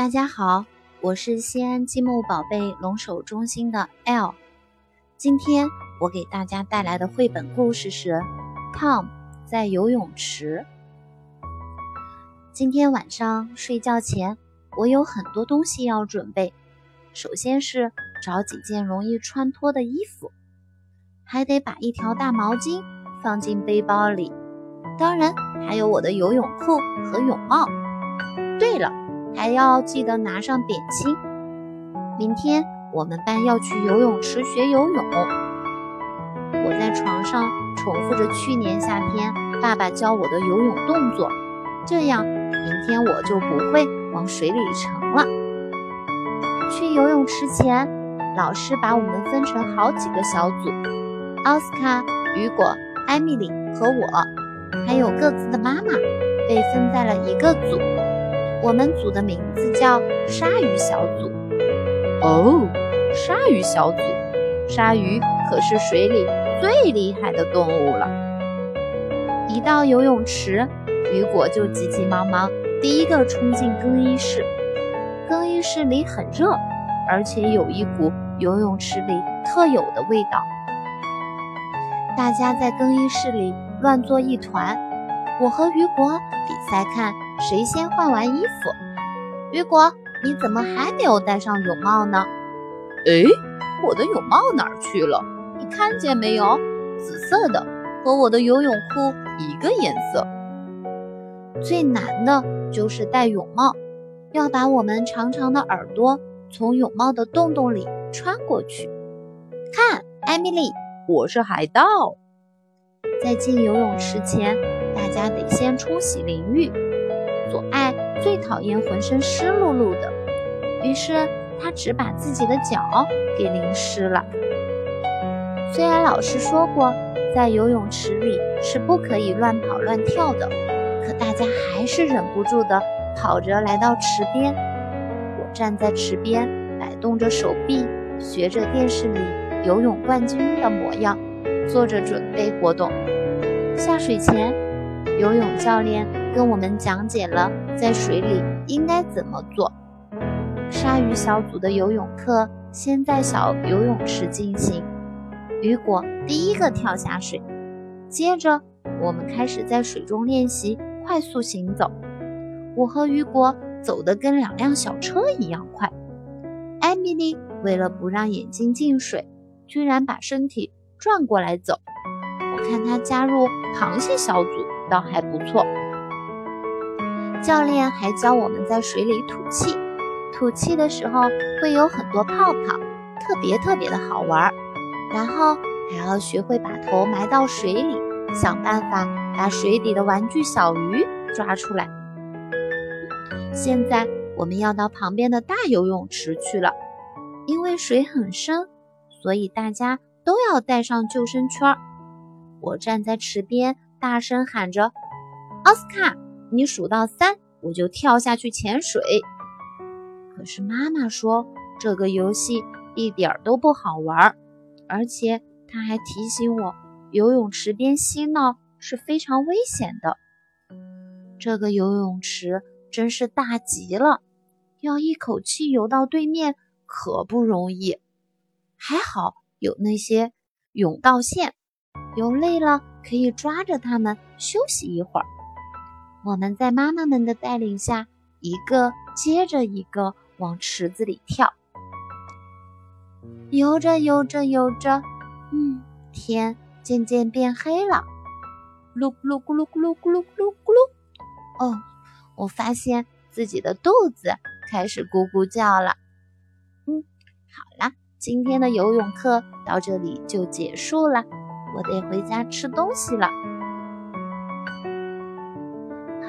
大家好，我是西安积木宝贝龙首中心的 L。今天我给大家带来的绘本故事是《Tom 在游泳池》。今天晚上睡觉前，我有很多东西要准备。首先是找几件容易穿脱的衣服，还得把一条大毛巾放进背包里。当然，还有我的游泳裤和泳帽。还要记得拿上点心。明天我们班要去游泳池学游泳。我在床上重复着去年夏天爸爸教我的游泳动作，这样明天我就不会往水里沉了。去游泳池前，老师把我们分成好几个小组，奥斯卡、雨果、艾米丽和我，还有各自的妈妈，被分在了一个组。我们组的名字叫鲨鱼小组。哦，鲨鱼小组，鲨鱼可是水里最厉害的动物了。一到游泳池，雨果就急急忙忙，第一个冲进更衣室。更衣室里很热，而且有一股游泳池里特有的味道。大家在更衣室里乱作一团。我和雨果比赛看。谁先换完衣服？雨果，你怎么还没有戴上泳帽呢？哎，我的泳帽哪儿去了？你看见没有？紫色的，和我的游泳裤一个颜色。最难的就是戴泳帽，要把我们长长的耳朵从泳帽的洞洞里穿过去。看，艾米丽，我是海盗。在进游泳池前，大家得先冲洗淋浴。左爱最讨厌浑身湿漉漉的，于是他只把自己的脚给淋湿了。虽然老师说过，在游泳池里是不可以乱跑乱跳的，可大家还是忍不住的跑着来到池边。我站在池边，摆动着手臂，学着电视里游泳冠军的模样，做着准备活动。下水前，游泳教练。跟我们讲解了在水里应该怎么做。鲨鱼小组的游泳课先在小游泳池进行，雨果第一个跳下水。接着，我们开始在水中练习快速行走。我和雨果走得跟两辆小车一样快。艾米丽为了不让眼睛进水，居然把身体转过来走。我看她加入螃蟹小组倒还不错。教练还教我们在水里吐气，吐气的时候会有很多泡泡，特别特别的好玩。然后还要学会把头埋到水里，想办法把水底的玩具小鱼抓出来。现在我们要到旁边的大游泳池去了，因为水很深，所以大家都要带上救生圈。我站在池边，大声喊着：“奥斯卡！”你数到三，我就跳下去潜水。可是妈妈说这个游戏一点都不好玩，而且她还提醒我，游泳池边嬉闹是非常危险的。这个游泳池真是大极了，要一口气游到对面可不容易。还好有那些泳道线，游累了可以抓着它们休息一会儿。我们在妈妈们的带领下，一个接着一个往池子里跳。游着游着游着，嗯，天渐渐变黑了。噜咕噜咕噜咕噜咕噜咕噜咕噜。哦，我发现自己的肚子开始咕咕叫了。嗯，好了，今天的游泳课到这里就结束了，我得回家吃东西了。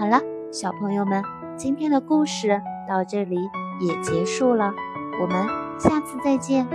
好了，小朋友们，今天的故事到这里也结束了，我们下次再见。